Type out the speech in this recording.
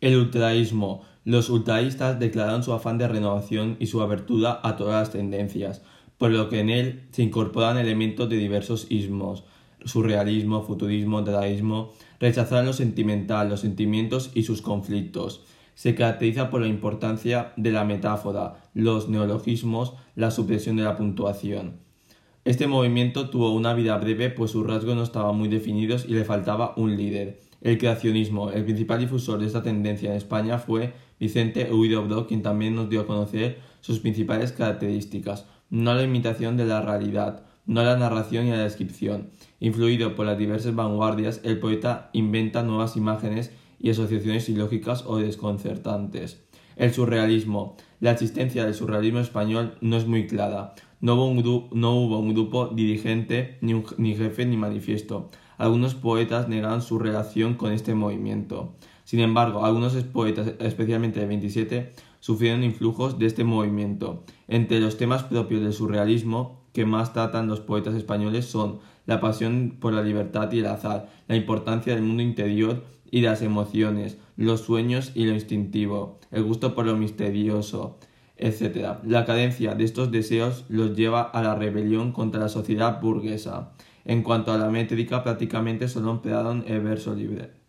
El ultraísmo. Los ultraístas declararon su afán de renovación y su abertura a todas las tendencias, por lo que en él se incorporan elementos de diversos ismos, surrealismo, futurismo, dadaísmo, rechazaron lo sentimental, los sentimientos y sus conflictos. Se caracteriza por la importancia de la metáfora, los neologismos, la supresión de la puntuación. Este movimiento tuvo una vida breve pues sus rasgos no estaban muy definidos y le faltaba un líder. El creacionismo. El principal difusor de esta tendencia en España fue Vicente Huidobro, quien también nos dio a conocer sus principales características. No la imitación de la realidad, no la narración y la descripción. Influido por las diversas vanguardias, el poeta inventa nuevas imágenes y asociaciones ilógicas o desconcertantes. El surrealismo. La existencia del surrealismo español no es muy clara. No hubo un, no hubo un grupo dirigente, ni, ni jefe, ni manifiesto. Algunos poetas negaron su relación con este movimiento. Sin embargo, algunos poetas, especialmente de 27, sufrieron influjos de este movimiento. Entre los temas propios del surrealismo que más tratan los poetas españoles son la pasión por la libertad y el azar, la importancia del mundo interior y las emociones, los sueños y lo instintivo, el gusto por lo misterioso, etc. La cadencia de estos deseos los lleva a la rebelión contra la sociedad burguesa. En cuanto a la métrica, prácticamente solo emplearon el verso libre.